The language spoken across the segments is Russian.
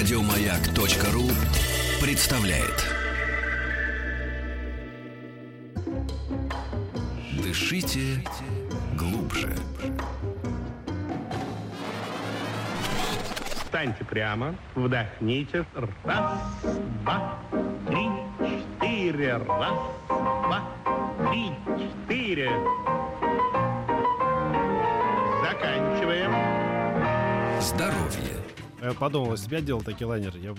Радиомаяк.ру представляет. Дышите глубже. Встаньте прямо, вдохните. Раз, два, три, четыре. Раз, два, три, четыре. Заканчиваем. Здоровье. Я подумал, если бы я делал такие лайнеры, я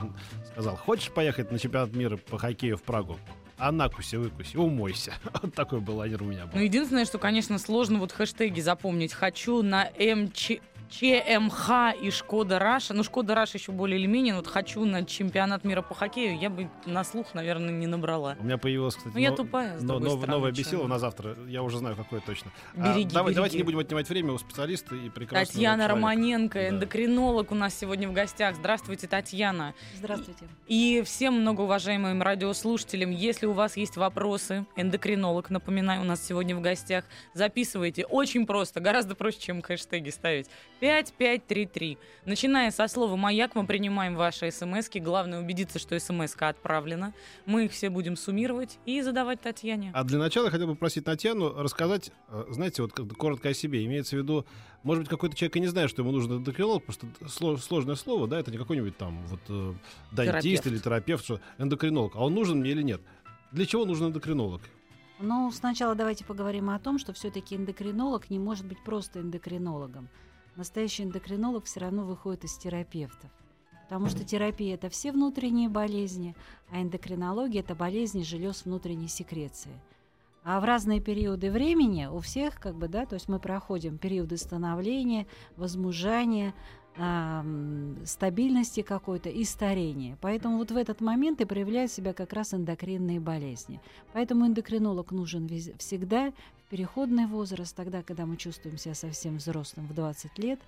сказал, хочешь поехать на чемпионат мира по хоккею в Прагу? А накуси, выкуси, умойся. Вот такой был лайнер у меня был. Ну, единственное, что, конечно, сложно вот хэштеги запомнить. Хочу на МЧ... ЧМХ и Шкода Раша. Ну, Шкода Раша еще более или менее. Вот хочу на чемпионат мира по хоккею. Я бы на слух, наверное, не набрала. У меня появилась, кстати, Ну, я но- тупая, с но- нов- стороны, новое чё. бесило на завтра. Я уже знаю, какое точно. А, Береги, давай- береги. Давайте не будем отнимать время у специалиста и прекрасного Татьяна человека. Романенко, Да. эндокринолог у нас сегодня в гостях. Здравствуйте, Татьяна. Здравствуйте. И всем многоуважаемым радиослушателям, если у вас есть вопросы, эндокринолог, напоминаю, у нас сегодня в гостях, записывайте. Очень просто, гораздо проще, чем хэштеги ставить. 5533. Начиная со слова «Маяк» мы принимаем ваши смс -ки. Главное убедиться, что смс отправлена. Мы их все будем суммировать и задавать Татьяне. А для начала я хотел бы попросить Татьяну рассказать, э, знаете, вот коротко о себе. Имеется в виду, может быть, какой-то человек и не знает, что ему нужен эндокринолог, просто сло- сложное слово, да, это не какой-нибудь там вот э, дантист Терапевт. или терапевт, что эндокринолог. А он нужен мне или нет? Для чего нужен эндокринолог? Ну, сначала давайте поговорим о том, что все-таки эндокринолог не может быть просто эндокринологом. Настоящий эндокринолог все равно выходит из терапевтов. Потому что терапия это все внутренние болезни, а эндокринология это болезни желез внутренней секреции. А в разные периоды времени у всех, как бы, да, то есть мы проходим периоды становления, возмужания, ам, стабильности какой-то и старения. Поэтому вот в этот момент и проявляют себя как раз эндокринные болезни. Поэтому эндокринолог нужен всегда переходный возраст, тогда, когда мы чувствуем себя совсем взрослым в 20 лет,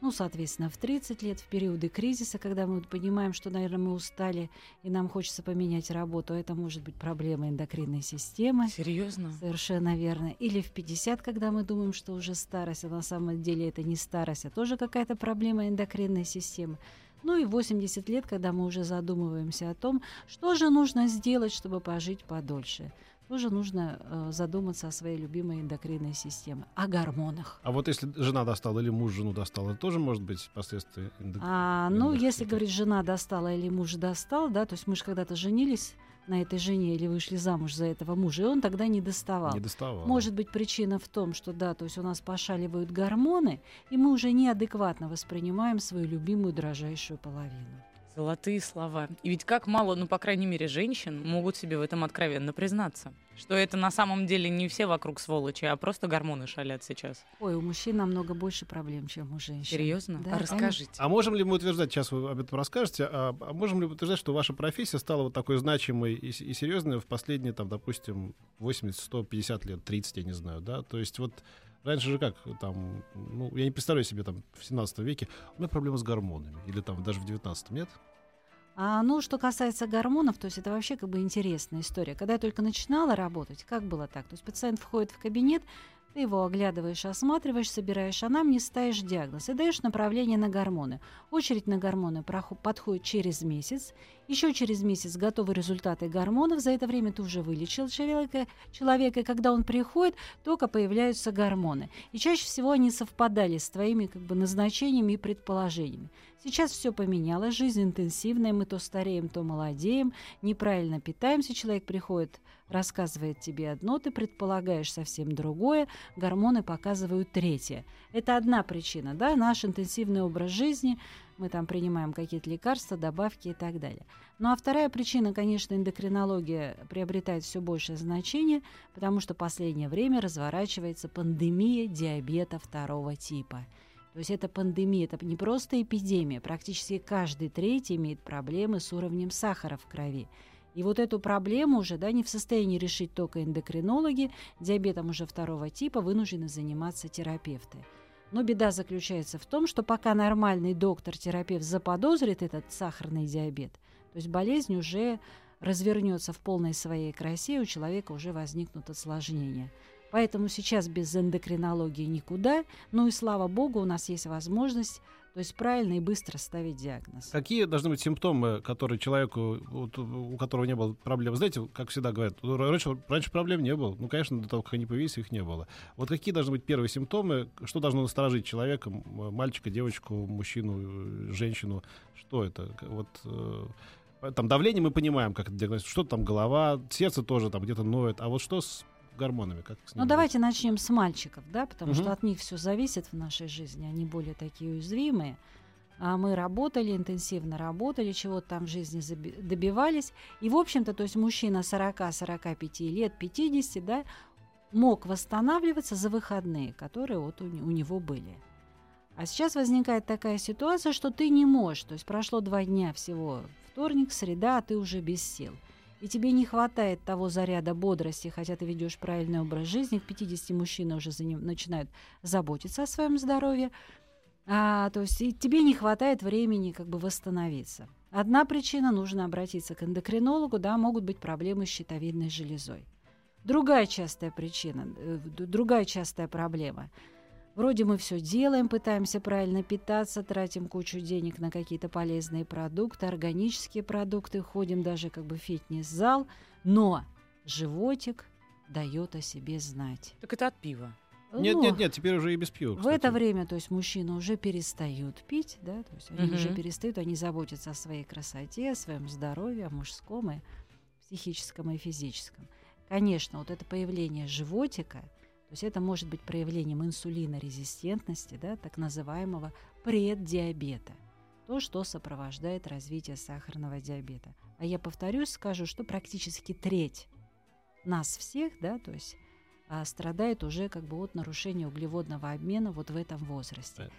ну, соответственно, в 30 лет, в периоды кризиса, когда мы понимаем, что, наверное, мы устали и нам хочется поменять работу, это может быть проблема эндокринной системы. Серьезно? Совершенно верно. Или в 50, когда мы думаем, что уже старость, а на самом деле это не старость, а тоже какая-то проблема эндокринной системы. Ну и в 80 лет, когда мы уже задумываемся о том, что же нужно сделать, чтобы пожить подольше. Тоже нужно э, задуматься о своей любимой эндокринной системе, о гормонах. А вот если жена достала или муж жену достал, это тоже может быть последствия эндок- А, ну, если говорить, жена достала или муж достал, да, то есть мы же когда-то женились на этой жене или вышли замуж за этого мужа, и он тогда не доставал. не доставал. Может быть причина в том, что да, то есть у нас пошаливают гормоны, и мы уже неадекватно воспринимаем свою любимую дрожайшую половину. Золотые слова. И ведь как мало, ну, по крайней мере, женщин могут себе в этом откровенно признаться. Что это на самом деле не все вокруг сволочи, а просто гормоны шалят сейчас. Ой, у мужчин намного больше проблем, чем у женщин. Серьезно? Да, а расскажите. А можем ли мы утверждать, сейчас вы об этом расскажете, а, а можем ли мы утверждать, что ваша профессия стала вот такой значимой и, и серьезной в последние, там, допустим, 80, 100, 50 лет, 30, я не знаю, да? То есть вот раньше же как, там, ну, я не представляю себе, там, в 17 веке, у меня проблемы с гормонами, или там даже в 19 нет? А, ну, что касается гормонов, то есть это вообще как бы интересная история. Когда я только начинала работать, как было так? То есть пациент входит в кабинет, ты его оглядываешь, осматриваешь, собираешь анамнез, ставишь диагноз и даешь направление на гормоны. Очередь на гормоны подходит через месяц. Еще через месяц готовы результаты гормонов. За это время ты уже вылечил человека, человека и когда он приходит, только появляются гормоны. И чаще всего они совпадали с твоими как бы, назначениями и предположениями. Сейчас все поменялось, жизнь интенсивная, мы то стареем, то молодеем, неправильно питаемся, человек приходит, рассказывает тебе одно, ты предполагаешь совсем другое, гормоны показывают третье. Это одна причина, да, наш интенсивный образ жизни, мы там принимаем какие-то лекарства, добавки и так далее. Ну а вторая причина, конечно, эндокринология приобретает все большее значение, потому что в последнее время разворачивается пандемия диабета второго типа. То есть это пандемия, это не просто эпидемия. Практически каждый третий имеет проблемы с уровнем сахара в крови. И вот эту проблему уже да, не в состоянии решить только эндокринологи, диабетом уже второго типа вынуждены заниматься терапевты. Но беда заключается в том, что пока нормальный доктор-терапевт заподозрит этот сахарный диабет, то есть болезнь уже развернется в полной своей красе, у человека уже возникнут осложнения. Поэтому сейчас без эндокринологии никуда. Ну и слава богу, у нас есть возможность То есть правильно и быстро ставить диагноз. Какие должны быть симптомы, которые человеку, вот, у которого не было проблем? Знаете, как всегда говорят, ну, раньше, раньше проблем не было. Ну, конечно, до того, как они появились, их не было. Вот какие должны быть первые симптомы? Что должно насторожить человека, мальчика, девочку, мужчину, э, женщину? Что это? Вот э, там давление мы понимаем, как это диагностировать. Что там голова, сердце тоже там где-то ноет. А вот что с гормонами? Как Ну давайте начнем с мальчиков, да, потому Мгм. что от них все зависит в нашей жизни, они более такие уязвимые. А мы работали, интенсивно работали, чего-то там в жизни добивались. И, в общем-то, то есть мужчина 40-45 лет, 50, да, мог восстанавливаться за выходные, которые вот у него были. А сейчас возникает такая ситуация, что ты не можешь. То есть прошло два дня всего, вторник, среда, а ты уже без сил. И тебе не хватает того заряда бодрости, хотя ты ведешь правильный образ жизни. К 50 мужчины уже за ним начинают заботиться о своем здоровье. А, то есть и тебе не хватает времени как бы восстановиться. Одна причина – нужно обратиться к эндокринологу, да, могут быть проблемы с щитовидной железой. Другая частая причина, э, другая частая проблема. Вроде мы все делаем, пытаемся правильно питаться, тратим кучу денег на какие-то полезные продукты, органические продукты, ходим даже как бы в фитнес-зал, но животик дает о себе знать. Так это от пива. Нет, Ну, нет, нет, теперь уже и без пива. в кстати. это время, то есть мужчины уже перестают пить, да, то есть они Мгм. уже перестают, они заботятся о своей красоте, о своем здоровье, о мужском и психическом и физическом. Конечно, вот это появление животика, то есть это может быть проявлением инсулинорезистентности, да, так называемого преддиабета. То, что сопровождает развитие сахарного диабета. А я повторюсь, скажу, что практически треть нас всех, да, то есть а, страдает уже как бы от нарушения углеводного обмена вот в этом возрасте.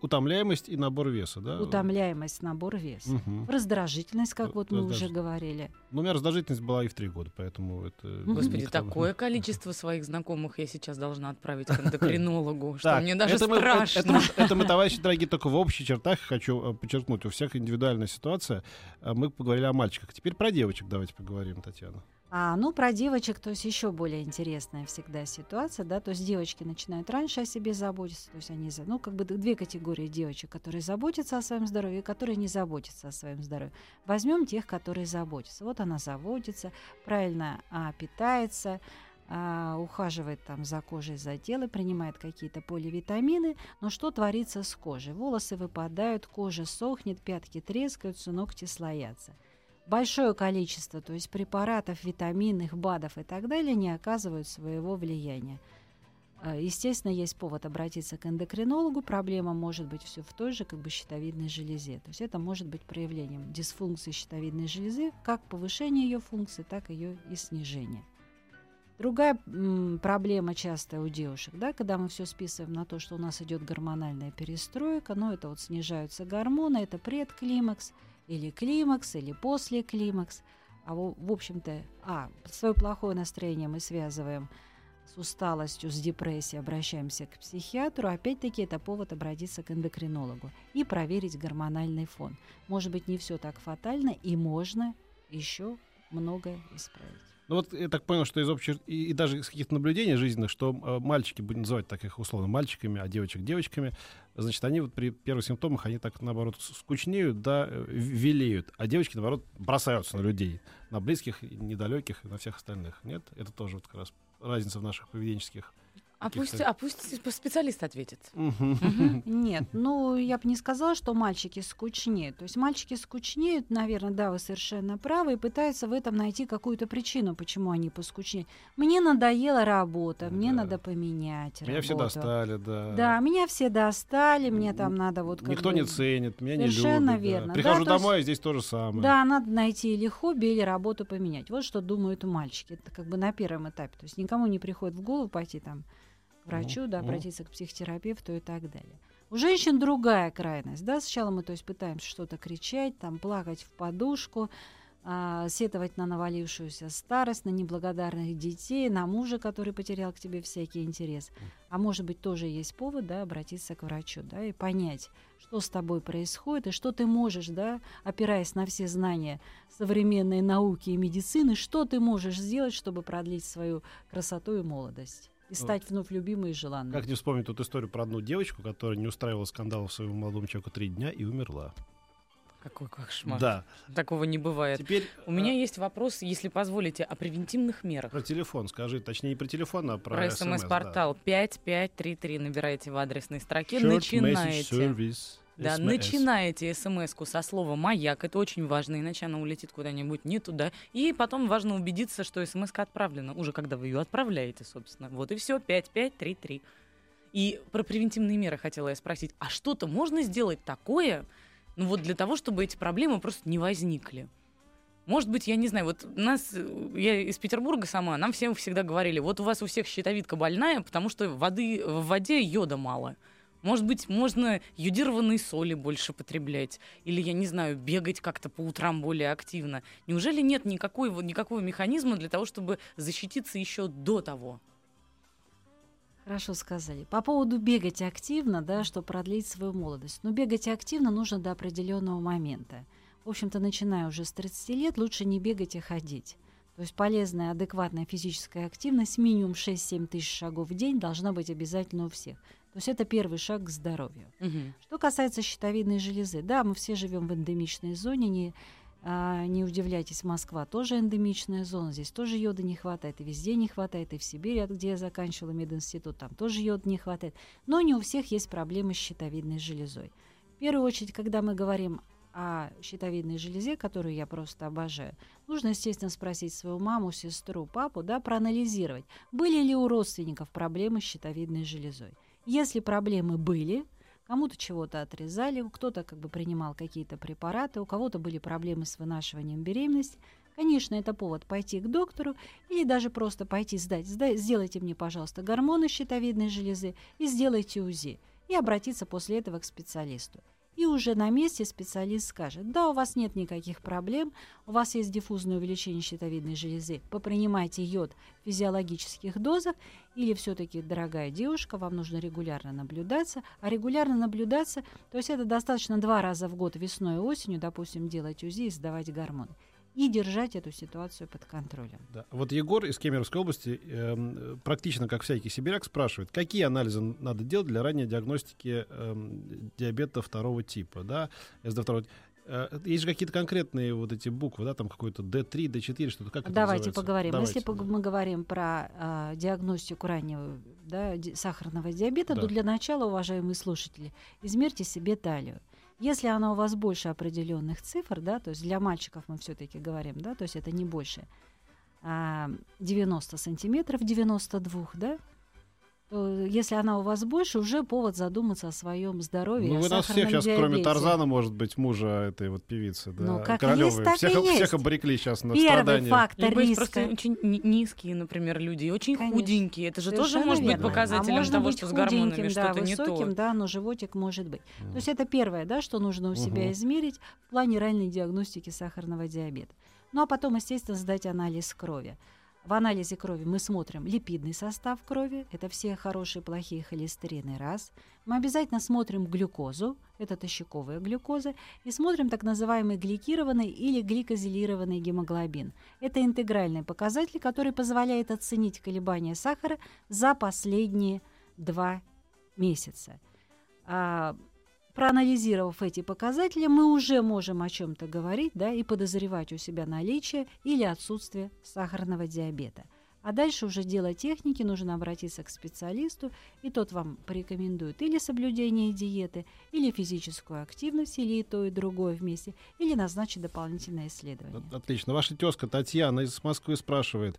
Утомляемость и набор веса, да? Утомляемость, набор веса. Мгм. Раздражительность, как вот мы уже говорили. Ну, у меня раздражительность была и в три года, поэтому это... Господи, никто- такое количество своих знакомых я сейчас должна отправить к эндокринологу, что мне даже страшно. это, мы, товарищи дорогие, только в общих чертах хочу э, подчеркнуть. У всех индивидуальная ситуация. А Мы поговорили о мальчиках. Теперь про девочек давайте поговорим, Татьяна. А, ну, про девочек, то есть еще более интересная всегда ситуация, да, то есть девочки начинают раньше о себе заботиться, то есть они, ну, как бы две категории девочек, которые заботятся о своем здоровье и которые не заботятся о своем здоровье. Возьмем тех, которые заботятся. Вот она заботится, правильно а, питается, а, ухаживает там за кожей, за телом, принимает какие-то поливитамины, но что творится с кожей? Волосы выпадают, кожа сохнет, пятки трескаются, ногти слоятся большое количество, то есть препаратов, витаминных, БАДов и так далее не оказывают своего влияния. Э, Естественно, есть повод обратиться к эндокринологу. Проблема может быть все в той же как бы щитовидной железе. То есть это может быть проявлением дисфункции щитовидной железы, как повышение ее функции, так и ее и снижение. Другая м, проблема частая у девушек, да, когда мы все списываем на то, что у нас идет гормональная перестройка, но это вот снижаются гормоны, это предклимакс, или климакс, или после климакс. А в, общем-то, а, свое плохое настроение мы связываем с усталостью, с депрессией, обращаемся к психиатру. Опять-таки, это повод обратиться к эндокринологу и проверить гормональный фон. Может быть, не все так фатально, и можно еще многое исправить. Ну вот я так понял, что из общих и, и даже из каких-то наблюдений жизненных, что э, мальчики, будем называть так их условно мальчиками, а девочек девочками, значит, они вот при первых симптомах, они так, наоборот, скучнеют, да, э, велеют, а девочки, наоборот, бросаются на людей, на близких, недалеких, и на всех остальных. Нет? Это тоже вот как раз разница в наших поведенческих. А пусть, а пусть специалист ответит. Нет, ну я бы не сказала, что мальчики скучнеют. То есть мальчики скучнеют, наверное, да, вы совершенно правы, и пытаются в этом найти какую-то причину, почему они поскучнеют. Мне надоела работа, мне Да. надо поменять Меня все достали, да. Да, меня все достали, мне там надо вот как Никто бы- не ценит, меня не Совершенно любят. да. верно. Прихожу Да, то есть- домой, а здесь то же самое. Да, надо найти или хобби, или работу поменять. Вот что думают мальчики. Это как бы на первом этапе. То есть никому не приходит в голову пойти там врачу, да, Мгм. обратиться к психотерапевту и так далее. У женщин другая крайность. Да? Сначала мы то есть, пытаемся что-то кричать, там, плакать в подушку, а, сетовать на навалившуюся старость, на неблагодарных детей, на мужа, который потерял к тебе всякий интерес. А может быть, тоже есть повод да, обратиться к врачу да, и понять, что с тобой происходит и что ты можешь, да, опираясь на все знания современной науки и медицины, что ты можешь сделать, чтобы продлить свою красоту и молодость. И стать вновь любимой и желанной. Как не вспомнить тут историю про одну девочку, которая не устраивала скандалов своему молодому человеку три дня и умерла. Какой кошмар. Да. Такого не бывает. Теперь У меня э, есть вопрос, если позволите, о превентивных мерах. про телефон скажи, точнее не про телефон, а про, Про СМС, смс-портал 5533 набираете в адресной строке, Да. Short начинаете. Да, SMS. начинаете смс-ку со слова «маяк». Это очень важно, иначе она улетит куда-нибудь не туда. И потом важно убедиться, что смс отправлена, уже когда вы ее отправляете, собственно. Вот и все, 5533. И про превентивные меры хотела я спросить. А что-то можно сделать такое, ну вот для того, чтобы эти проблемы просто не возникли? Может быть, я не знаю, вот нас, я из Петербурга сама, нам всем всегда говорили, вот у вас у всех щитовидка больная, потому что воды, в воде йода мало. Может быть, можно йодированные соли больше потреблять. Или, я не знаю, бегать как-то по утрам более активно. Неужели нет никакой, вот- никакого механизма для того, чтобы защититься еще до того? Хорошо сказали. По поводу бегать активно, да, чтобы продлить свою молодость. Но бегать активно нужно до определенного момента. В общем-то, начиная уже с 30 лет, лучше не бегать, а ходить. То есть полезная, адекватная физическая активность, минимум 6-7 тысяч шагов в день должна быть обязательно у всех. То есть это первый шаг к здоровью. Мгм. Что касается щитовидной железы, да, мы все живем в эндемичной зоне, не, а, не удивляйтесь, Москва тоже эндемичная зона, здесь тоже йода не хватает, и везде не хватает, и в Сибири, где я заканчивала мединститут, там тоже йода не хватает. Но не у всех есть проблемы с щитовидной железой. В первую очередь, когда мы говорим о щитовидной железе, которую я просто обожаю, нужно, естественно, спросить свою маму, сестру, папу, да, проанализировать, были ли у родственников проблемы с щитовидной железой. Если проблемы были, кому-то чего-то отрезали, кто-то как бы принимал какие-то препараты, у кого-то были проблемы с вынашиванием беременности, Конечно, это повод пойти к доктору или даже просто пойти сдать. Сдай- сделайте мне, пожалуйста, гормоны щитовидной железы и сделайте УЗИ. И обратиться после этого к специалисту. И уже на месте специалист скажет, да, у вас нет никаких проблем, у вас есть диффузное увеличение щитовидной железы, попринимайте йод в физиологических дозах, или все-таки, дорогая девушка, вам нужно регулярно наблюдаться, а регулярно наблюдаться, то есть это достаточно два раза в год весной и осенью, допустим, делать УЗИ и сдавать гормоны. И держать эту ситуацию под контролем. Да. Вот Егор из Кемеровской области эм, практично, как всякий сибиряк, спрашивает, какие анализы надо делать для ранней диагностики эм, диабета второго типа, да, СД второго ти- Э, Есть же какие-то конкретные вот эти буквы, да, там какой-то D3, D4, что-то как это Давайте называется? поговорим. Давайте, Если да. мы говорим про а, диагностику раннего да, ди- сахарного диабета, Да. то для начала, уважаемые слушатели, измерьте себе талию. Если она у вас больше определенных цифр, да, то есть для мальчиков мы все-таки говорим, да, то есть это не больше а, 90 сантиметров, 92, да, если она у вас больше, уже повод задуматься о своем здоровье. Ну, вы нас всех сейчас, кроме диабете. Тарзана, может быть, мужа этой вот певицы, да, Ну, как Королёвой. есть, так всех, и всех есть. обрекли сейчас на Первый страдания. фактор Либо риска. просто очень ни- низкие, например, люди, и очень Конечно. худенькие. Это же тоже Совершенно может быть верно. показателем а можно того, быть что с гормонами да, что-то не высоким, то. да, но животик может быть. То есть это первое, да, что нужно у себя Мгм. измерить в плане ранней диагностики сахарного диабета. Ну а потом, естественно, сдать анализ крови. В анализе крови мы смотрим липидный состав крови, это все хорошие, плохие холестерины, раз. Мы обязательно смотрим глюкозу, это тощаковая глюкоза, и смотрим так называемый гликированный или гликозилированный гемоглобин. Это интегральный показатель, который позволяет оценить колебания сахара за последние два месяца. Проанализировав эти показатели, мы уже можем о чем-то говорить да, и подозревать у себя наличие или отсутствие сахарного диабета. А дальше уже дело техники, нужно обратиться к специалисту, и тот вам порекомендует или соблюдение диеты, или физическую активность, или и то, и другое вместе, или назначить дополнительное исследование. От- Отлично. Ваша тезка Татьяна из Москвы спрашивает.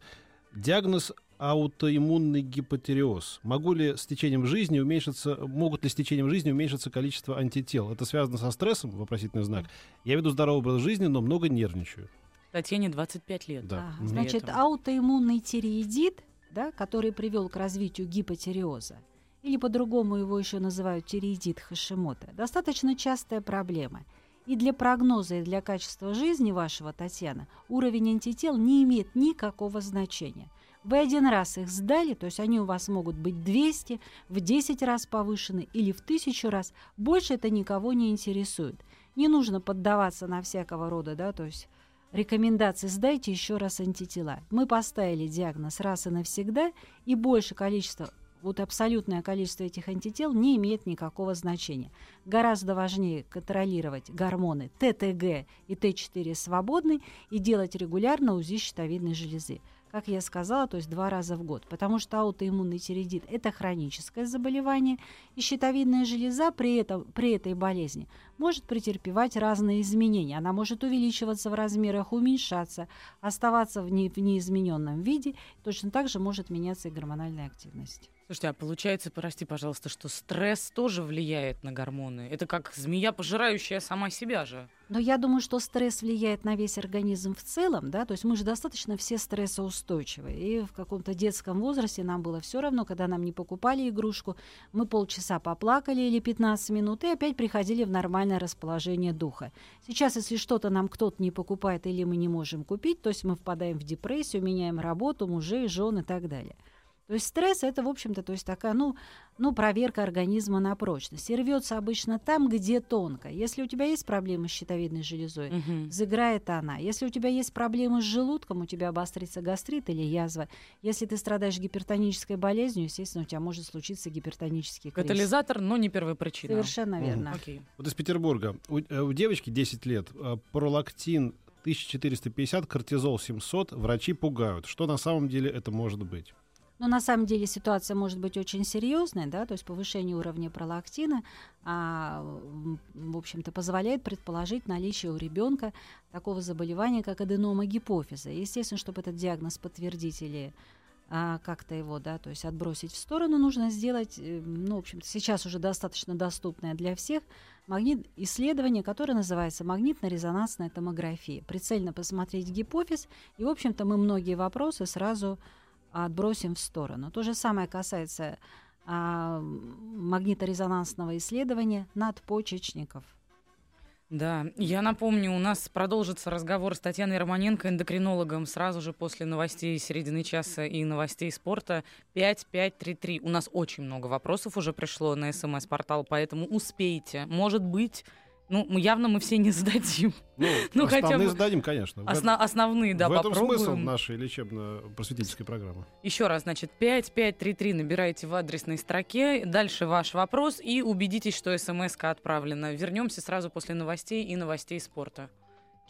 Диагноз аутоиммунный гипотереоз. Могу ли с течением жизни уменьшиться, могут ли с течением жизни уменьшиться количество антител? Это связано со стрессом? Вопросительный знак. Я веду здоровый образ жизни, но много нервничаю. Татьяне 25 лет. Да. Ага, Мгм. Значит, Летом. аутоиммунный тиреидит, да, который привел к развитию гипотереоза, или по-другому его еще называют тиреидит Хашимота, достаточно частая проблема. И для прогноза и для качества жизни вашего, Татьяна, уровень антител не имеет никакого значения. Вы один раз их сдали, то есть они у вас могут быть 200, в 10 раз повышены или в 1000 раз. Больше это никого не интересует. Не нужно поддаваться на всякого рода, да, то есть рекомендации сдайте еще раз антитела. Мы поставили диагноз раз и навсегда, и больше количества вот абсолютное количество этих антител не имеет никакого значения. Гораздо важнее контролировать гормоны ТТГ и Т4 свободный и делать регулярно УЗИ щитовидной железы как я сказала, то есть два раза в год. Потому что аутоиммунный тиреидит – это хроническое заболевание, и щитовидная железа при, этом, при этой болезни может претерпевать разные изменения. Она может увеличиваться в размерах, уменьшаться, оставаться в, не, в неизмененном виде, точно так же может меняться и гормональная активность. Слушайте, а получается, прости, пожалуйста, что стресс тоже влияет на гормоны? Это как змея, пожирающая сама себя же. Но я думаю, что стресс влияет на весь организм в целом, да, то есть мы же достаточно все стрессоустойчивы. И в каком-то детском возрасте нам было все равно, когда нам не покупали игрушку, мы полчаса поплакали или 15 минут и опять приходили в нормальное расположение духа. Сейчас, если что-то нам кто-то не покупает или мы не можем купить, то есть мы впадаем в депрессию, меняем работу, мужей, жен и так далее. То есть стресс это, в общем-то, то есть такая, ну, ну, проверка организма на прочность. И рвется обычно там, где тонко. Если у тебя есть проблемы с щитовидной железой, угу. заграет она. Если у тебя есть проблемы с желудком, у тебя обострится гастрит или язва. Если ты страдаешь гипертонической болезнью, естественно, у тебя может случиться гипертонический кризис. Катализатор, но не первая причина. Совершенно верно. Угу. Вот из Петербурга. У, э, у девочки 10 лет. Э, пролактин 1450, кортизол 700. Врачи пугают. Что на самом деле это может быть? Но на самом деле ситуация может быть очень серьезной, да, то есть повышение уровня пролактина, а, в общем-то, позволяет предположить наличие у ребенка такого заболевания, как аденома гипофиза. Естественно, чтобы этот диагноз подтвердить или а, как-то его, да, то есть отбросить в сторону, нужно сделать, э, ну, в общем-то, сейчас уже достаточно доступное для всех магнит исследование, которое называется магнитно-резонансная томография. Прицельно посмотреть гипофиз, и, в общем-то, мы многие вопросы сразу отбросим в сторону. То же самое касается а, магниторезонансного исследования надпочечников. Да, я напомню, у нас продолжится разговор с Татьяной Романенко, эндокринологом, сразу же после новостей середины часа и новостей спорта 5533. У нас очень много вопросов уже пришло на смс-портал, поэтому успейте. Может быть, ну, явно мы все не сдадим. Ну, ну основные хотя бы... сдадим, конечно. Осно- основные, да, В этом попробуем. смысл нашей лечебно-просветительской программы. Еще раз, значит, 5533 набираете в адресной строке, дальше ваш вопрос и убедитесь, что смс отправлена. Вернемся сразу после новостей и новостей спорта.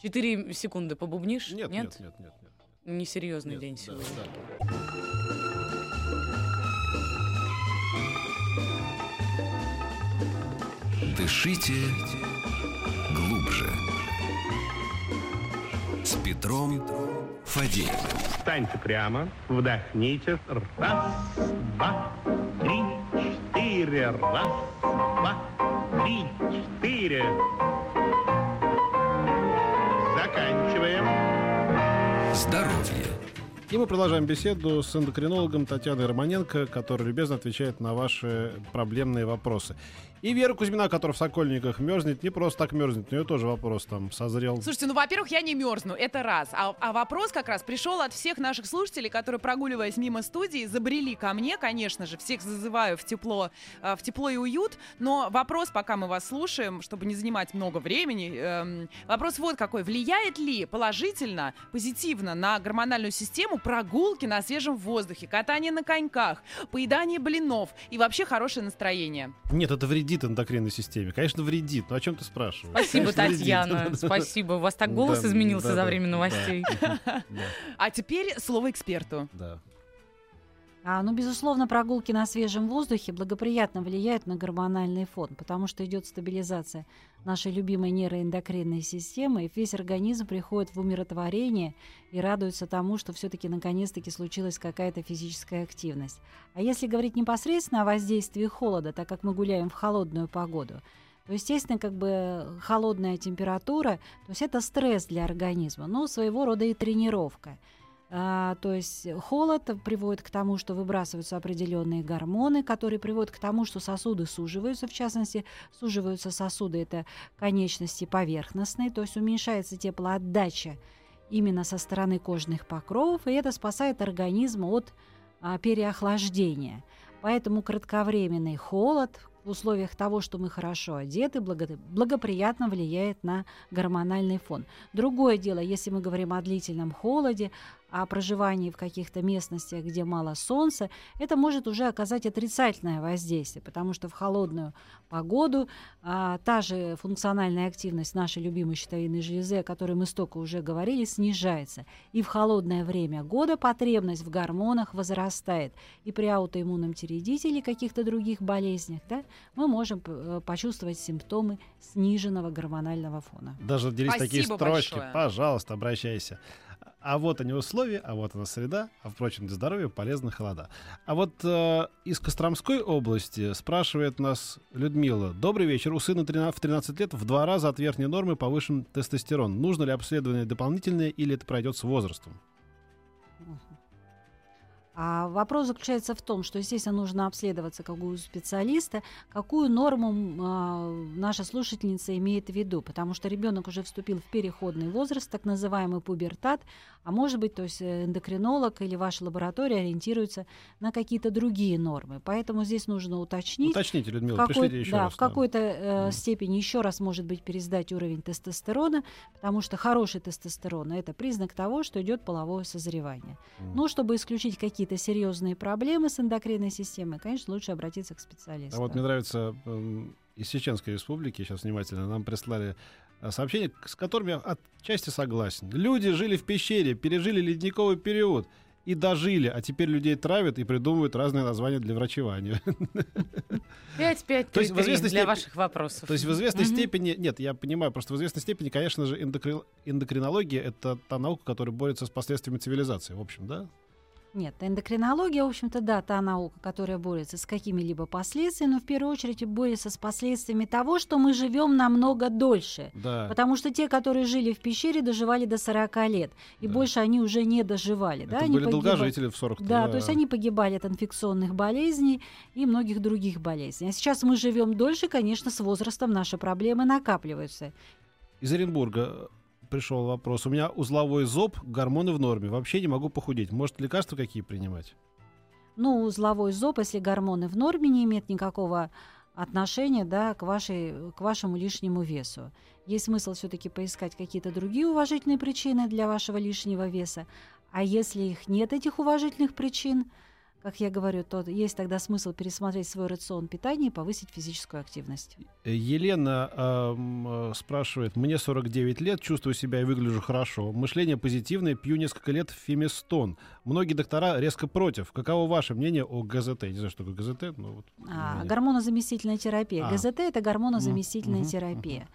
Четыре секунды побубнишь? Нет, нет, нет, нет. нет, нет. Несерьезный нет, день да, сегодня. Да. Дышите глубже. С Петром Фадеевым. Встаньте прямо, вдохните. Раз, два, три, четыре. Раз, два, три, четыре. Заканчиваем. Здоровье. И мы продолжаем беседу с эндокринологом Татьяной Романенко, которая любезно отвечает на ваши проблемные вопросы. И Вера Кузьмина, которая в Сокольниках мерзнет, не просто так мерзнет, у нее тоже вопрос там созрел. Слушайте, ну, во-первых, я не мерзну, это раз. А, а вопрос как раз пришел от всех наших слушателей, которые, прогуливаясь мимо студии, забрели ко мне, конечно же, всех зазываю в тепло, э, в тепло и уют. Но вопрос, пока мы вас слушаем, чтобы не занимать много времени, эм, вопрос вот какой. Влияет ли положительно, позитивно на гормональную систему прогулки на свежем воздухе, катание на коньках, поедание блинов и вообще хорошее настроение? Нет, это вредит вредит эндокринной системе? Конечно, вредит. Но о чем ты спрашиваешь? Спасибо, Конечно, Татьяна. Вредит. Спасибо. У вас так голос изменился за время новостей. А теперь слово эксперту. Да. А, ну, безусловно, прогулки на свежем воздухе благоприятно влияют на гормональный фон, потому что идет стабилизация нашей любимой нейроэндокринной системы, и весь организм приходит в умиротворение и радуется тому, что все-таки наконец-таки случилась какая-то физическая активность. А если говорить непосредственно о воздействии холода, так как мы гуляем в холодную погоду, то, естественно, как бы холодная температура, то есть это стресс для организма, но своего рода и тренировка – а, то есть холод приводит к тому, что выбрасываются определенные гормоны, которые приводят к тому, что сосуды суживаются, в частности, суживаются сосуды, это конечности поверхностные, то есть уменьшается теплоотдача именно со стороны кожных покровов, и это спасает организм от а, переохлаждения. Поэтому кратковременный холод, в условиях того, что мы хорошо одеты, благо- благоприятно влияет на гормональный фон. Другое дело, если мы говорим о длительном холоде, о проживании в каких-то местностях, где мало солнца, это может уже оказать отрицательное воздействие, потому что в холодную погоду а, та же функциональная активность нашей любимой щитовидной железы, о которой мы столько уже говорили, снижается. И в холодное время года потребность в гормонах возрастает. И при аутоиммунном тиреидите или каких-то других болезнях да, мы можем э, почувствовать симптомы сниженного гормонального фона. Даже делись такие строчки. большое. Пожалуйста, обращайся. А вот они условия, а вот она среда, а впрочем, для здоровья полезны холода. А вот э, из Костромской области спрашивает нас Людмила. Добрый вечер. У сына 13, в 13 лет в два раза от верхней нормы повышен тестостерон. Нужно ли обследование дополнительное или это пройдет с возрастом? А вопрос заключается в том, что, естественно, нужно обследоваться как у специалиста, какую норму а, наша слушательница имеет в виду, потому что ребенок уже вступил в переходный возраст, так называемый пубертат, а может быть, то есть э, эндокринолог или ваша лаборатория ориентируется на какие-то другие нормы. Поэтому здесь нужно уточнить. Уточните, Людмила, какой- пришлите еще да, раз. в какой-то э, степени еще раз может быть пересдать уровень тестостерона, потому что хороший тестостерон это признак того, что идет половое созревание. Мгм. Ну, чтобы исключить какие-то серьезные проблемы с эндокринной системой, конечно, лучше обратиться к специалисту. А вот мне нравится эм, из Чеченской республики, сейчас внимательно, нам прислали э, сообщения, к- с которыми я отчасти согласен. Люди жили в пещере, пережили ледниковый период и дожили, а теперь людей травят и придумывают разные названия для врачевания. 5 5 То есть в 3 известной для степени- ваших вопросов. То есть в известной Мгм. степени, нет, я понимаю, просто в известной степени, конечно же, эндокри- эндокринология — это та наука, которая борется с последствиями цивилизации, в общем, да? Нет, эндокринология, в общем-то, да, та наука, которая борется с какими-либо последствиями, но в первую очередь борется с последствиями того, что мы живем намного дольше. Да. Потому что те, которые жили в пещере, доживали до 40 лет, и Да. больше они уже не доживали. да, Это они были погиба- долгожители в 40 Да, то есть они погибали от инфекционных болезней и многих других болезней. А сейчас мы живем дольше, конечно, с возрастом наши проблемы накапливаются. Из Оренбурга пришел вопрос. У меня узловой зоб, гормоны в норме. Вообще не могу похудеть. Может, лекарства какие принимать? Ну, узловой зоб, если гормоны в норме, не имеет никакого отношения да, к, вашей, к вашему лишнему весу. Есть смысл все-таки поискать какие-то другие уважительные причины для вашего лишнего веса. А если их нет, этих уважительных причин, как я говорю, то есть тогда смысл пересмотреть свой рацион питания и повысить физическую активность. Э, Елена э, спрашивает. Мне 49 лет, чувствую себя и выгляжу хорошо. Мышление позитивное, пью несколько лет фемистон. Многие доктора резко против. Каково ваше мнение о ГЗТ? Я не знаю, что такое ГЗТ, но вот... А, гормонозаместительная терапия. А. ГЗТ это гормонозаместительная Мгм, терапия.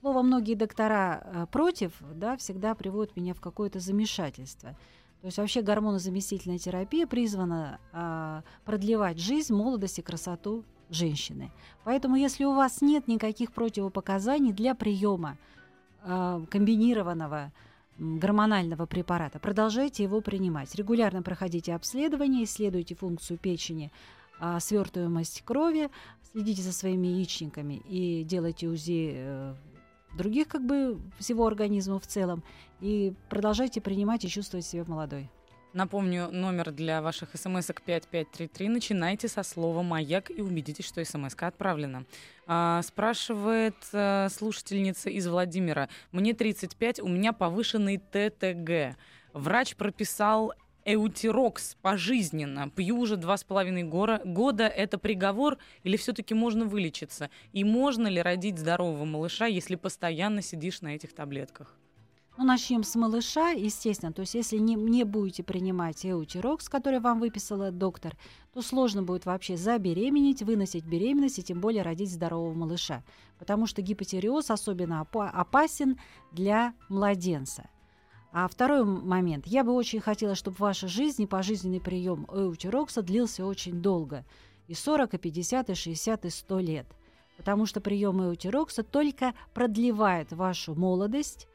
Слово многие доктора э, против, да, всегда приводят меня в какое-то замешательство. То есть вообще гормонозаместительная терапия призвана а, продлевать жизнь, молодость и красоту женщины. Поэтому если у вас нет никаких противопоказаний для приема а, комбинированного гормонального препарата, продолжайте его принимать. Регулярно проходите обследование, исследуйте функцию печени, а, свертываемость крови, следите за своими яичниками и делайте УЗИ э, других как бы всего организма в целом и продолжайте принимать и чувствовать себя молодой. Напомню, номер для ваших смс-ок 5533. Начинайте со слова «Маяк» и убедитесь, что смс отправлена. А, спрашивает а, слушательница из Владимира. Мне 35, у меня повышенный ТТГ. Врач прописал эутирокс пожизненно. Пью уже два с половиной года. Это приговор или все-таки можно вылечиться? И можно ли родить здорового малыша, если постоянно сидишь на этих таблетках? Ну, начнем с малыша, естественно. То есть, если не, не будете принимать эутирокс, который вам выписала доктор, то сложно будет вообще забеременеть, выносить беременность и тем более родить здорового малыша. Потому что гипотереоз особенно опа- опасен для младенца. А второй момент. Я бы очень хотела, чтобы в вашей жизни пожизненный прием эутирокса длился очень долго. И 40, и 50, и 60, и 100 лет. Потому что прием эутирокса только продлевает вашу молодость,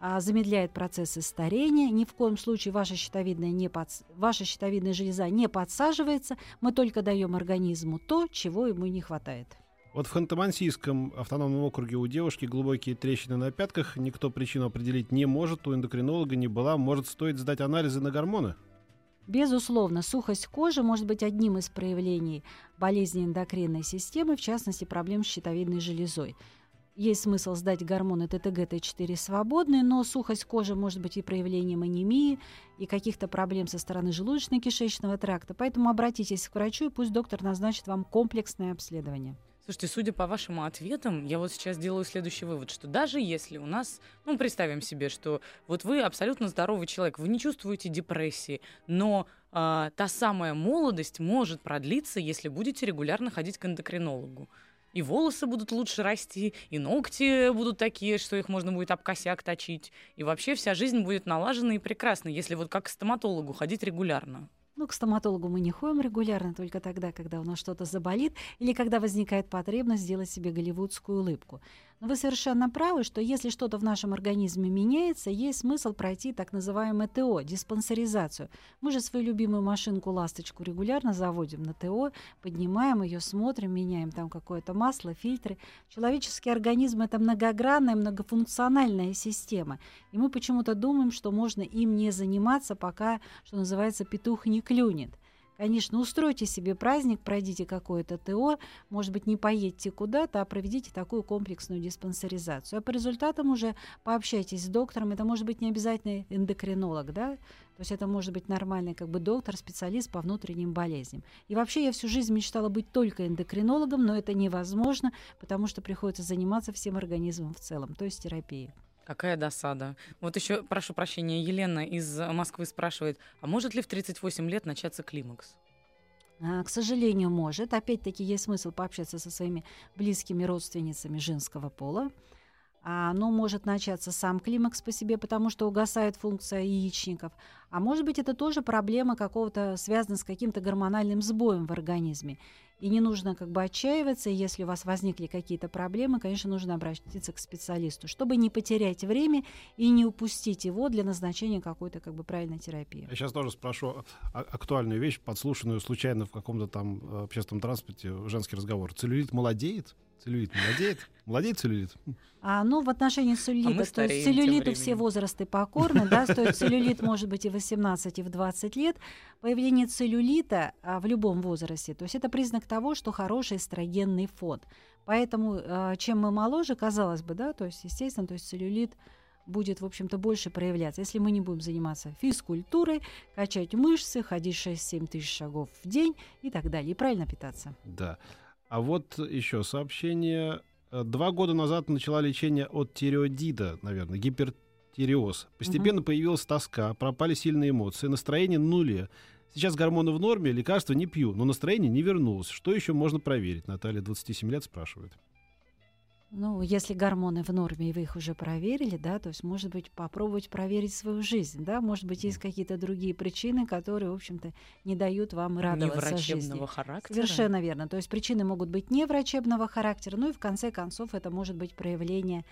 а, замедляет процессы старения. Ни в коем случае ваша щитовидная, не подс- ваша щитовидная железа не подсаживается. Мы только даем организму то, чего ему не хватает. Вот в Ханты-Мансийском автономном округе у девушки глубокие трещины на пятках. Никто причину определить не может. У эндокринолога не была. Может, стоит сдать анализы на гормоны? Безусловно, сухость кожи может быть одним из проявлений болезни эндокринной системы, в частности, проблем с щитовидной железой. Есть смысл сдать гормоны ТТГ, Т4 свободные, но сухость кожи может быть и проявлением анемии, и каких-то проблем со стороны желудочно-кишечного тракта. Поэтому обратитесь к врачу, и пусть доктор назначит вам комплексное обследование. Слушайте, судя по вашим ответам, я вот сейчас делаю следующий вывод, что даже если у нас, ну, представим себе, что вот вы абсолютно здоровый человек, вы не чувствуете депрессии, но а, та самая молодость может продлиться, если будете регулярно ходить к эндокринологу. И волосы будут лучше расти, и ногти будут такие, что их можно будет об косяк точить. И вообще вся жизнь будет налажена и прекрасна, если вот как к стоматологу ходить регулярно. Ну, к стоматологу мы не ходим регулярно, только тогда, когда у нас что-то заболит или когда возникает потребность сделать себе голливудскую улыбку. Вы совершенно правы, что если что-то в нашем организме меняется, есть смысл пройти так называемое ТО, диспансеризацию. Мы же свою любимую машинку «Ласточку» регулярно заводим на ТО, поднимаем ее, смотрим, меняем там какое-то масло, фильтры. Человеческий организм — это многогранная, многофункциональная система. И мы почему-то думаем, что можно им не заниматься, пока, что называется, петух не клюнет. Конечно, устройте себе праздник, пройдите какое-то ТО, может быть, не поедете куда-то, а проведите такую комплексную диспансеризацию. А по результатам уже пообщайтесь с доктором. Это может быть не обязательно эндокринолог, да, то есть это может быть нормальный как бы доктор, специалист по внутренним болезням. И вообще я всю жизнь мечтала быть только эндокринологом, но это невозможно, потому что приходится заниматься всем организмом в целом, то есть терапией. Какая досада. Вот еще, прошу прощения, Елена из Москвы спрашивает, а может ли в 38 лет начаться климакс? А, к сожалению, может. Опять-таки есть смысл пообщаться со своими близкими родственницами женского пола. А, оно может начаться сам климакс по себе, потому что угасает функция яичников. А может быть, это тоже проблема какого-то, связана с каким-то гормональным сбоем в организме. И не нужно как бы отчаиваться, если у вас возникли какие-то проблемы, конечно, нужно обратиться к специалисту, чтобы не потерять время и не упустить его для назначения какой-то как бы правильной терапии. Я сейчас тоже спрошу актуальную вещь, подслушанную случайно в каком-то там э, общественном транспорте, женский разговор. Целлюлит молодеет? Целлюлит молодеет? Молодеет целлюлит? А, ну, в отношении целлюлита, а то есть целлюлиту все возрасты покорны, да, стоит целлюлит может быть и в 18, и в 20 лет. Появление целлюлита а, в любом возрасте, то есть это признак того, что хороший эстрогенный фон. Поэтому а, чем мы моложе, казалось бы, да, то есть, естественно, то есть целлюлит будет, в общем-то, больше проявляться. Если мы не будем заниматься физкультурой, качать мышцы, ходить 6-7 тысяч шагов в день и так далее, и правильно питаться. Да. А вот еще сообщение. Э, два года назад начала лечение от тиреодида, наверное, гипертиреоз. Постепенно угу. появилась тоска, пропали сильные эмоции, настроение нуле. Сейчас гормоны в норме, лекарства не пью, но настроение не вернулось. Что еще можно проверить? Наталья, 27 лет, спрашивает. Ну, если гормоны в норме, и вы их уже проверили, да, то есть, может быть, попробовать проверить свою жизнь, да, может быть, есть какие-то другие причины, которые, в общем-то, не дают вам радоваться не жизни. врачебного характера? Совершенно верно. То есть причины могут быть не врачебного характера, ну и в конце концов это может быть проявление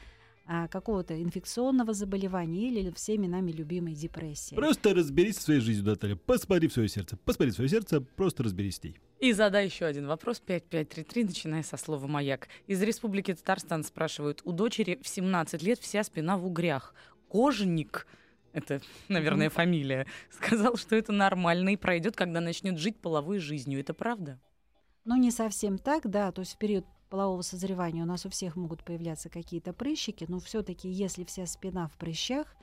какого-то инфекционного заболевания или всеми нами любимой депрессии. Просто разберись в своей жизни, Наталья. Посмотри в свое сердце. Посмотри в свое сердце, просто разберись с ней. И задай еще один вопрос 5533, начиная со слова «маяк». Из Республики Татарстан спрашивают. У дочери в 17 лет вся спина в угрях. Кожник это, наверное, фамилия, сказал, что это нормально и пройдет, когда начнет жить половой жизнью. Это правда? Ну, не совсем так, да. То есть в период полового созревания у нас у всех могут появляться какие-то прыщики, но все-таки, если вся спина в прыщах,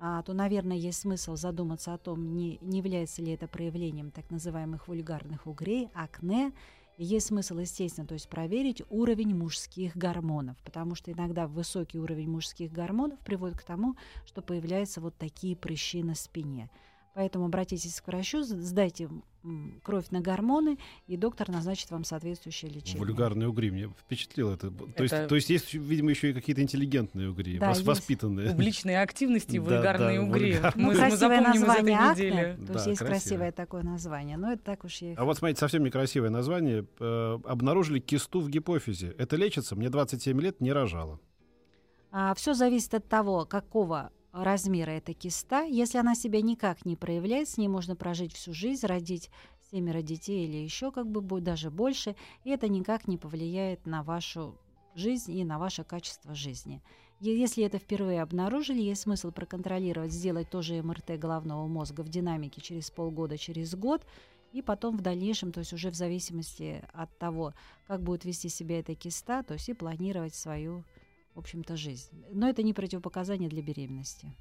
а, то, наверное, есть смысл задуматься о том, не, не является ли это проявлением так называемых вульгарных угрей, акне. И есть смысл, естественно, то есть проверить уровень мужских гормонов, потому что иногда высокий уровень мужских гормонов приводит к тому, что появляются вот такие прыщи на спине. Поэтому обратитесь к врачу, сдайте кровь на гормоны, и доктор назначит вам соответствующее лечение. Вульгарные угри, мне впечатлило это. То, это... Есть, то есть есть, видимо, еще и какие-то интеллигентные угри, да, вос, воспитанные. Публичные активности и вульгарные да, угри. Вульгар... Мы, красивое мы название акне, то есть есть красивое такое название, но это так уж и... А вот смотрите, совсем некрасивое название. Э, обнаружили кисту в гипофизе. Это лечится? Мне 27 лет, не рожала. А, все зависит от того, какого размера эта киста. Если она себя никак не проявляет, с ней можно прожить всю жизнь, родить семеро детей или еще как бы даже больше, и это никак не повлияет на вашу жизнь и на ваше качество жизни. Если это впервые обнаружили, есть смысл проконтролировать, сделать тоже МРТ головного мозга в динамике через полгода, через год, и потом в дальнейшем, то есть уже в зависимости от того, как будет вести себя эта киста, то есть и планировать свою, в общем-то, жизнь. Но это не противопоказание для беременности.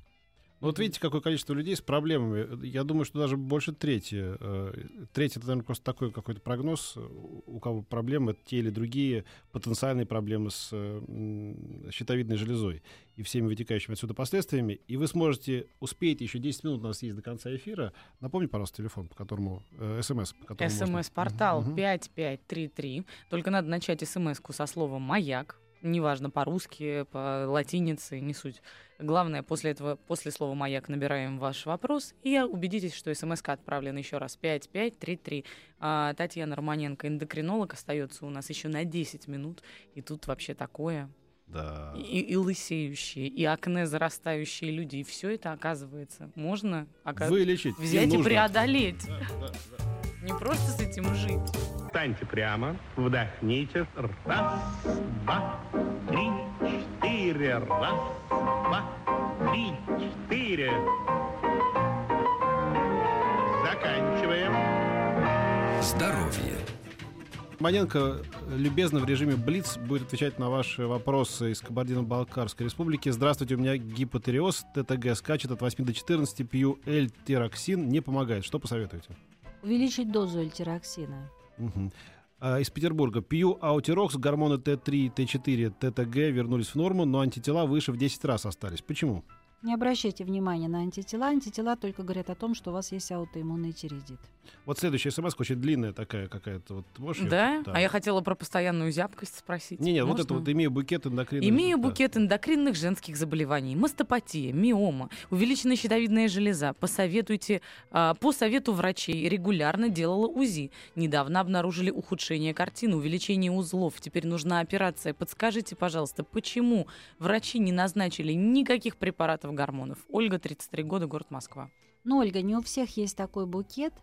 Ну, вот видите, какое количество людей с проблемами. Я думаю, что даже больше трети. э, Треть — это, наверное, просто такой какой-то прогноз. У кого проблемы, те или другие потенциальные проблемы с э, щитовидной железой и всеми вытекающими отсюда последствиями. И вы сможете успеть, еще 10 минут у нас есть до конца эфира. Напомни, пожалуйста, телефон, по которому... э, СМС, по которому можно- СМС-портал Мгм. 5533. Только надо начать смс-ку со словом «маяк». Неважно, по-русски, по латинице, не суть. Главное, после этого, после слова «маяк» набираем ваш вопрос и убедитесь, что смс отправлена еще раз 5533. А Татьяна Романенко, эндокринолог, остается у нас еще на 10 минут. И тут вообще такое. Да. И, и лысеющие, и акне зарастающие люди. И все это, оказывается, можно ока- Вылечить. взять и преодолеть. Да, да, да. Не просто с этим жить. Встаньте прямо, вдохните. Раз, два, три, четыре. Раз, два, три, четыре. Заканчиваем. Здоровье. Маненко любезно в режиме Блиц будет отвечать на ваши вопросы из Кабардино-Балкарской республики. Здравствуйте, у меня гипотереоз, ТТГ скачет от 8 до 14, пью L-тироксин, не помогает. Что посоветуете? Увеличить дозу L-тироксина. А, Из Петербурга. Пью эутирокс, гормоны Т3, Т4, ТТГ вернулись в норму, но антитела выше в 10 раз остались. Почему? Не обращайте внимания на антитела. Антитела только говорят о том, что у вас есть аутоиммунный тиреидит. Вот следующая смс очень длинная такая какая-то. Вот можешь её- Да? А я хотела про постоянную зябкость спросить. Не, не, вот это вот имею букет эндокринных. Имею да. букет эндокринных женских заболеваний. Мастопатия, миома, увеличенная щитовидная железа. Посоветуйте, а, по совету врачей регулярно делала УЗИ. Недавно обнаружили ухудшение картины, увеличение узлов. Теперь нужна операция. Подскажите, пожалуйста, почему врачи не назначили никаких препаратов гормонов? Ольга, 33 года, город Москва. Но, Ольга, не у всех есть такой букет,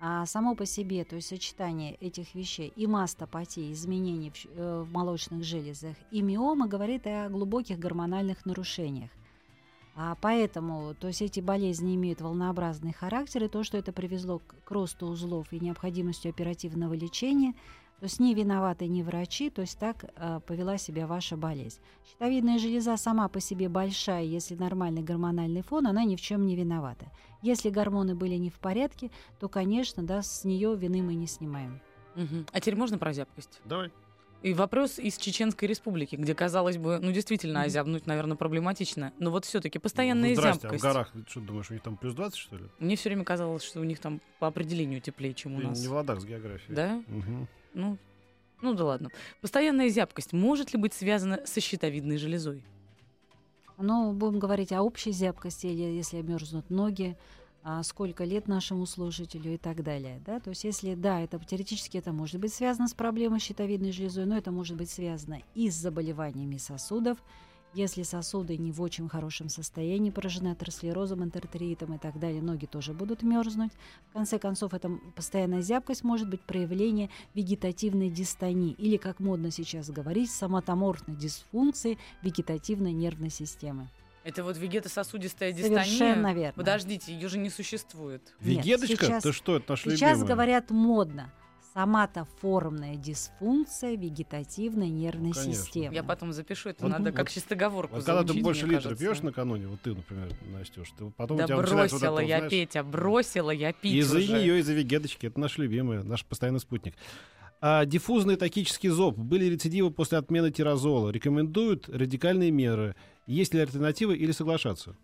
а само по себе, то есть сочетание этих вещей и мастопатии, изменений в, э, в молочных железах, и миома говорит о глубоких гормональных нарушениях. А поэтому, то есть эти болезни имеют волнообразный характер, и то, что это привезло к, к росту узлов и необходимостью оперативного лечения, то есть не виноваты ни врачи, то есть так э, повела себя ваша болезнь. Щитовидная железа сама по себе большая, если нормальный гормональный фон, она ни в чем не виновата. Если гормоны были не в порядке, то, конечно, да, с нее вины мы не снимаем. Мгм. А теперь можно про зябкость? Давай. И вопрос из Чеченской республики, где, казалось бы, ну действительно, озябнуть, наверное, проблематично. Но вот все-таки постоянная Ну, Здрасте, а в зябкость. горах, ты что думаешь, у них там плюс 20, что ли? Мне все время казалось, что у них там по определению теплее, чем у Ты нас. не в ладах с географией. Да? Мгм. Ну, ну да ладно. Постоянная зябкость может ли быть связана со щитовидной железой? Но будем говорить о общей зябкости, если мерзнут ноги, а сколько лет нашему слушателю и так далее. Да? То есть если, да, это теоретически это может быть связано с проблемой щитовидной железой, но это может быть связано и с заболеваниями сосудов, если сосуды не в очень хорошем состоянии, поражены атеросклерозом, энтеротериитом и так далее, ноги тоже будут мерзнуть. В конце концов, это м- постоянная зябкость может быть проявление вегетативной дистонии или, как модно сейчас говорить, соматоморфной дисфункции вегетативной нервной системы. Это вот вегетососудистая дистония? Совершенно верно. Подождите, ее же не существует. Нет, Вегеточка? сейчас- Ты что, это наш Сейчас любимый. говорят модно. Соматоформная дисфункция вегетативной нервной Конечно. системы. Я потом запишу, это Вот- надо вот- как чистоговорку Вот когда ты больше литра кажется. пьешь накануне, вот ты, например, Настюш, ты потом у Да тебя начинается вот это бросила вот, я, знаешь, Петя, бросила я пить Из-за нее, из-за вегеточки. Это наш любимый, наш постоянный спутник. А, диффузный токический зоб. Были рецидивы после отмены тирозола. Рекомендуют радикальные меры. Есть ли альтернативы или соглашаться?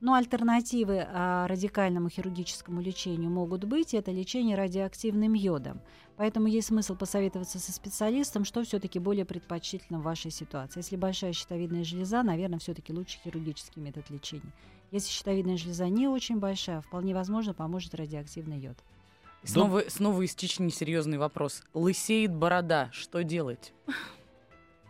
Но альтернативы а, радикальному хирургическому лечению могут быть. Это лечение радиоактивным йодом. Поэтому есть смысл посоветоваться со специалистом, что все-таки более предпочтительно в вашей ситуации. Если большая щитовидная железа, наверное, все-таки лучше хирургический метод лечения. Если щитовидная железа не очень большая, вполне возможно поможет радиоактивный йод. Снова, снова из Чечни серьезный вопрос. Лысеет борода, что делать?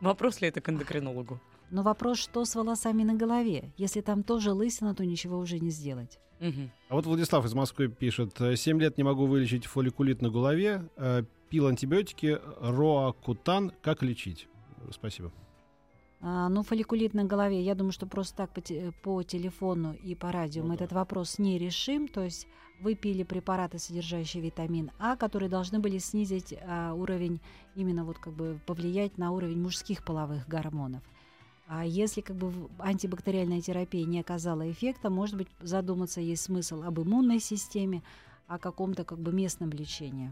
Вопрос ли это к эндокринологу? Но вопрос, что с волосами на голове? Если там тоже лысина, то ничего уже не сделать. Мгм. А вот Владислав из Москвы пишет. «Семь лет не могу вылечить фолликулит на голове. Э, Пил антибиотики. Роакутан. Как лечить? Спасибо. А, ну, фолликулит на голове, я думаю, что просто так по, те- по телефону и по радио Ну мы да. этот вопрос не решим. То есть вы пили препараты, содержащие витамин А, которые должны были снизить а, уровень, именно вот как бы повлиять на уровень мужских половых гормонов. А если как бы антибактериальная терапия не оказала эффекта, может быть, задуматься есть смысл об иммунной системе, о каком-то как бы местном лечении.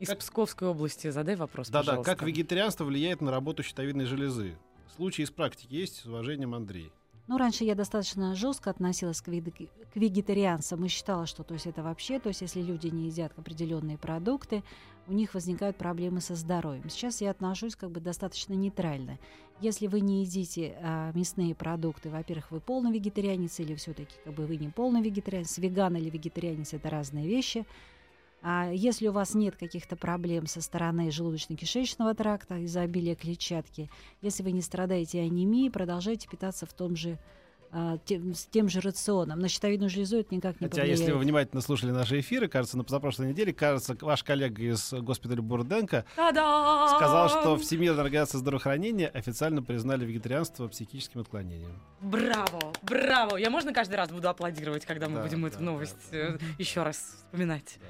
Из Как- Псковской области задай вопрос, Да-да, пожалуйста. как вегетарианство влияет на работу щитовидной железы? Случаи из практики есть? С уважением, Андрей. Ну, раньше я достаточно жестко относилась к, к вегетарианцам и считала, что то есть это вообще, то есть если люди не едят определенные продукты, у них возникают проблемы со здоровьем. Сейчас я отношусь как бы достаточно нейтрально. Если вы не едите а, мясные продукты, во-первых, вы полный вегетарианец или все-таки как бы вы не полный вегетарианец, веган или вегетарианец это разные вещи. А если у вас нет каких-то проблем со стороны желудочно-кишечного тракта из-за обилия клетчатки, если вы не страдаете анемией, продолжайте питаться в том же а, тем, с тем же рационом. На щитовидную железу это никак не Хотя, повлияет. если вы внимательно слушали наши эфиры, кажется, на позапрошлой неделе, кажется, ваш коллега из госпиталя Бурденко Та-дам! сказал, что Всемирная организация здравоохранения официально признали вегетарианство психическим отклонением. Браво, браво. Я можно каждый раз буду аплодировать, когда мы Да, будем да, эту да. новость э, еще раз вспоминать.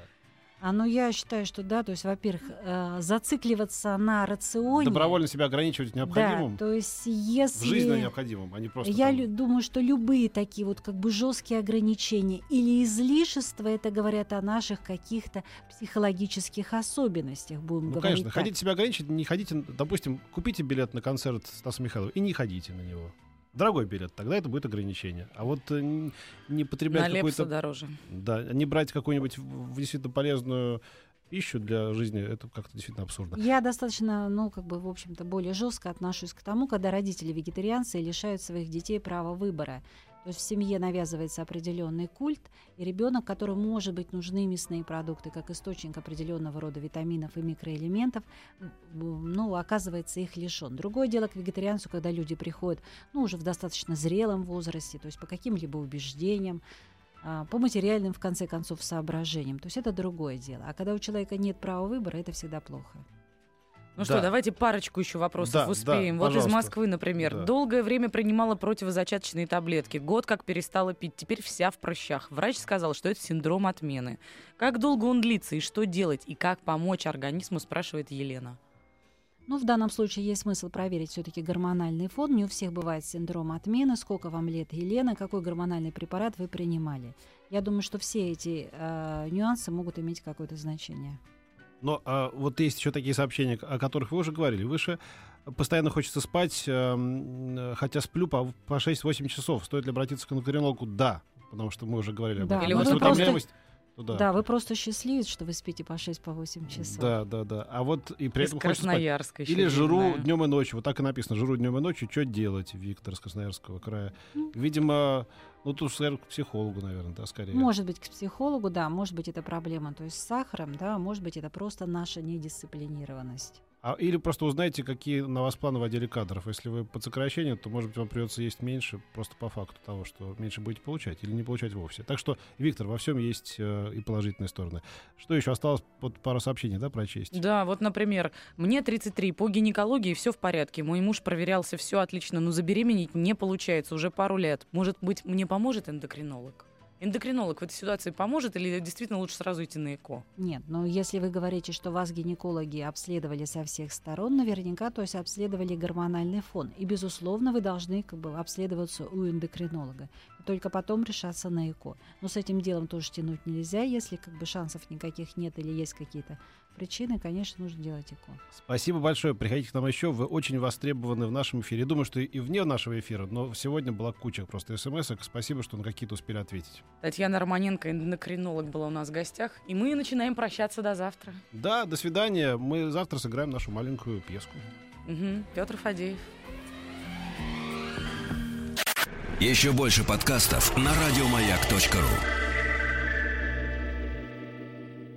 А ну я считаю, что да, то есть, во-первых, э, зацикливаться на рационе. Добровольно себя ограничивать необходимым, Да, то есть в если... жизни необходимым, а не просто Я там- думаю, что любые такие вот как бы жесткие ограничения или излишества, это говорят о наших каких-то психологических особенностях, будем Ну, говорить конечно, так. хотите себя ограничить, не ходите, допустим, купите билет на концерт Стаса Михайлова и не ходите на него. Дорогой билет, тогда это будет ограничение. А вот э, не потреблять какой-то... дороже. Да, не брать какую-нибудь действительно полезную пищу для жизни, это как-то действительно абсурдно. Я достаточно, ну, как бы, в общем-то, более жестко отношусь к тому, когда родители вегетарианцы лишают своих детей права выбора. То есть в семье навязывается определенный культ, и ребенок, которому, может быть, нужны мясные продукты как источник определенного рода витаминов и микроэлементов, ну, оказывается, их лишен. Другое дело к вегетарианцу, когда люди приходят, ну, уже в достаточно зрелом возрасте, то есть по каким-либо убеждениям, а, по материальным, в конце концов, соображениям. То есть это другое дело. А когда у человека нет права выбора, это всегда плохо. Ну Да. что, давайте парочку еще вопросов Да, успеем. да, вот из пожалуйста. Москвы, например. Да. Долгое время принимала противозачаточные таблетки. Год как перестала пить. Теперь вся в прыщах. Врач сказал, что это синдром отмены. Как долго он длится и что делать? И как помочь организму, спрашивает Елена. Ну, в данном случае есть смысл проверить все-таки гормональный фон. Не у всех бывает синдром отмены. Сколько вам лет, Елена? Какой гормональный препарат вы принимали? Я думаю, что все эти э, нюансы могут иметь какое-то значение. Но а, вот есть еще такие сообщения, о которых вы уже говорили. Выше постоянно хочется спать, э, хотя сплю по, по 6-8 часов. Стоит ли обратиться к эндокринологу? Да, потому что мы уже говорили об Да, этом. Или ну вы просто- утомляемость, то Да. да. вы просто счастливец, что вы спите по 6-8 часов. Да, да, да. А вот и при из этом хочется. Красноярска еще Или жру видно. днем и ночью. Вот так и написано. Жру днем и ночью. Что делать, Виктор из Красноярского края? Видимо, ну тут, скажем, к психологу, наверное, да, скорее. Может быть, к психологу, да, может быть, это проблема, то есть с сахаром, да, может быть, это просто наша недисциплинированность. А, или просто узнайте, какие на вас планы в отделе кадров. Если вы под сокращение, то, может быть, вам придется есть меньше, просто по факту того, что меньше будете получать или не получать вовсе. Так что, Виктор, во всем есть э, и положительные стороны. Что еще осталось? Вот пару сообщений, да, прочесть? Да, вот, например, мне 33, по гинекологии все в порядке. Мой муж проверялся, все отлично, но забеременеть не получается уже пару лет. Может быть, мне поможет эндокринолог? Эндокринолог в этой ситуации поможет или действительно лучше сразу идти на ЭКО? Нет, но если вы говорите, что вас гинекологи обследовали со всех сторон, наверняка, то есть обследовали гормональный фон. И, безусловно, вы должны как бы обследоваться у эндокринолога. Только потом решаться на ЭКО. Но с этим делом тоже тянуть нельзя. Если как бы шансов никаких нет или есть какие-то причины, конечно, нужно делать ЭКО. Спасибо большое. Приходите к нам еще. Вы очень востребованы в нашем эфире. Думаю, что и вне нашего эфира, но сегодня была куча просто смс -ок. Спасибо, что на какие-то успели ответить. Татьяна Романенко, эндокринолог, была у нас в гостях. И мы начинаем прощаться до завтра. Да, до свидания. Мы завтра сыграем нашу маленькую пьеску. Угу. Петр Фадеев. Еще больше подкастов на радиомаяк.ру.